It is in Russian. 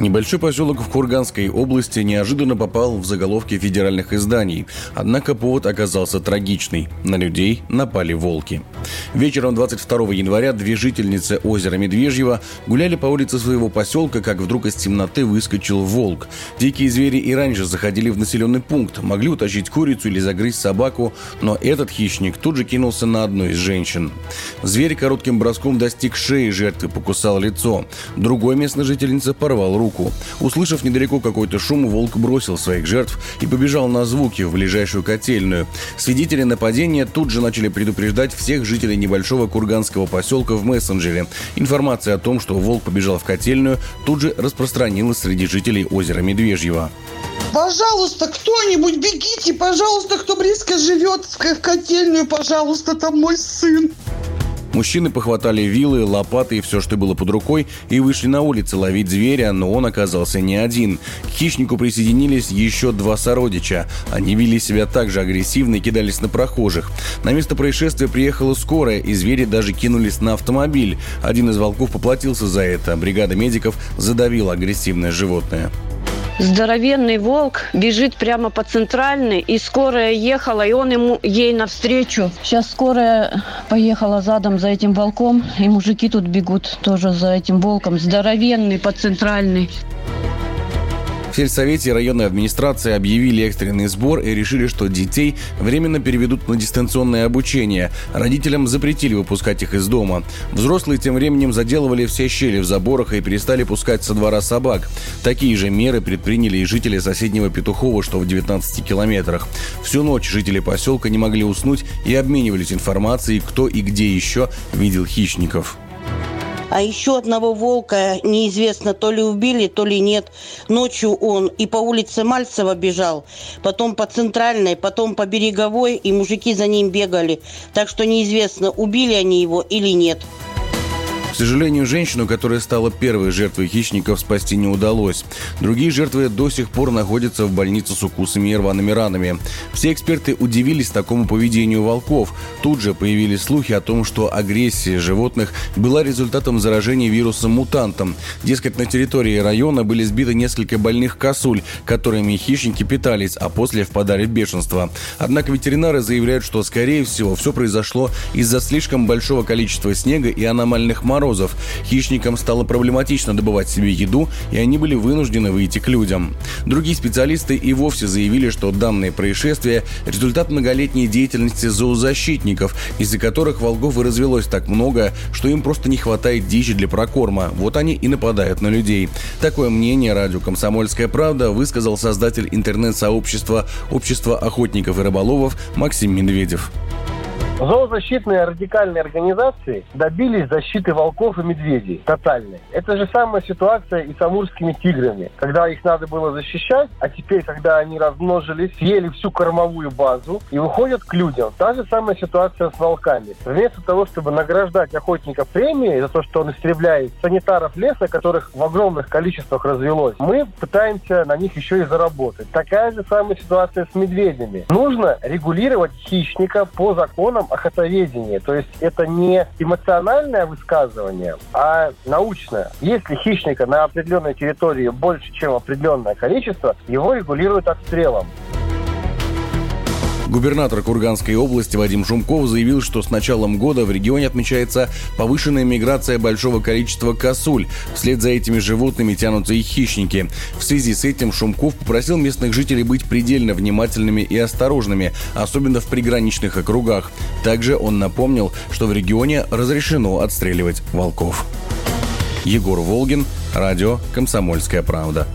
Небольшой поселок в Курганской области неожиданно попал в заголовки федеральных изданий. Однако повод оказался трагичный. На людей напали волки. Вечером 22 января две жительницы озера Медвежьего гуляли по улице своего поселка, как вдруг из темноты выскочил волк. Дикие звери и раньше заходили в населенный пункт, могли утащить курицу или загрызть собаку, но этот хищник тут же кинулся на одну из женщин. Зверь коротким броском достиг шеи жертвы, покусал лицо. Другой местной жительнице порвал руку. Услышав недалеко какой-то шум, волк бросил своих жертв и побежал на звуки в ближайшую котельную. Свидетели нападения тут же начали предупреждать всех жителей небольшого курганского поселка в мессенджере. Информация о том, что волк побежал в котельную, тут же распространилась среди жителей озера Медвежьего. Пожалуйста, кто-нибудь бегите, пожалуйста, кто близко живет в котельную, пожалуйста, там мой сын. Мужчины похватали вилы, лопаты и все, что было под рукой, и вышли на улицы ловить зверя, но он оказался не один. К хищнику присоединились еще два сородича. Они вели себя так же агрессивно и кидались на прохожих. На место происшествия приехала скорая, и звери даже кинулись на автомобиль. Один из волков поплатился за это. Бригада медиков задавила агрессивное животное. Здоровенный волк бежит прямо по центральной, и скорая ехала, и он ему ей навстречу. Сейчас скорая поехала задом за этим волком, и мужики тут бегут тоже за этим волком. Здоровенный по центральной. Сельсовете районной администрации объявили экстренный сбор и решили, что детей временно переведут на дистанционное обучение. Родителям запретили выпускать их из дома. Взрослые тем временем заделывали все щели в заборах и перестали пускать со двора собак. Такие же меры предприняли и жители соседнего Петухова, что в 19 километрах. Всю ночь жители поселка не могли уснуть и обменивались информацией, кто и где еще видел хищников. А еще одного волка неизвестно, то ли убили, то ли нет. Ночью он и по улице Мальцева бежал, потом по центральной, потом по береговой, и мужики за ним бегали. Так что неизвестно, убили они его или нет сожалению, женщину, которая стала первой жертвой хищников, спасти не удалось. Другие жертвы до сих пор находятся в больнице с укусами и рваными ранами. Все эксперты удивились такому поведению волков. Тут же появились слухи о том, что агрессия животных была результатом заражения вирусом-мутантом. Дескать, на территории района были сбиты несколько больных косуль, которыми хищники питались, а после впадали в бешенство. Однако ветеринары заявляют, что, скорее всего, все произошло из-за слишком большого количества снега и аномальных морозов, морозов. Хищникам стало проблематично добывать себе еду, и они были вынуждены выйти к людям. Другие специалисты и вовсе заявили, что данное происшествие – результат многолетней деятельности зоозащитников, из-за которых волков и развелось так много, что им просто не хватает дичи для прокорма. Вот они и нападают на людей. Такое мнение радио «Комсомольская правда» высказал создатель интернет-сообщества «Общество охотников и рыболовов» Максим Медведев. Зоозащитные радикальные организации добились защиты волков и медведей тотальной. Это же самая ситуация и с амурскими тиграми, когда их надо было защищать, а теперь, когда они размножились, съели всю кормовую базу и выходят к людям. Та же самая ситуация с волками. Вместо того, чтобы награждать охотников премией за то, что он истребляет санитаров леса, которых в огромных количествах развелось, мы пытаемся на них еще и заработать. Такая же самая ситуация с медведями. Нужно регулировать хищника по законам охотоведении. То есть это не эмоциональное высказывание, а научное. Если хищника на определенной территории больше, чем определенное количество, его регулируют отстрелом. Губернатор Курганской области Вадим Шумков заявил, что с началом года в регионе отмечается повышенная миграция большого количества косуль. Вслед за этими животными тянутся и хищники. В связи с этим Шумков попросил местных жителей быть предельно внимательными и осторожными, особенно в приграничных округах. Также он напомнил, что в регионе разрешено отстреливать волков. Егор Волгин, радио «Комсомольская правда».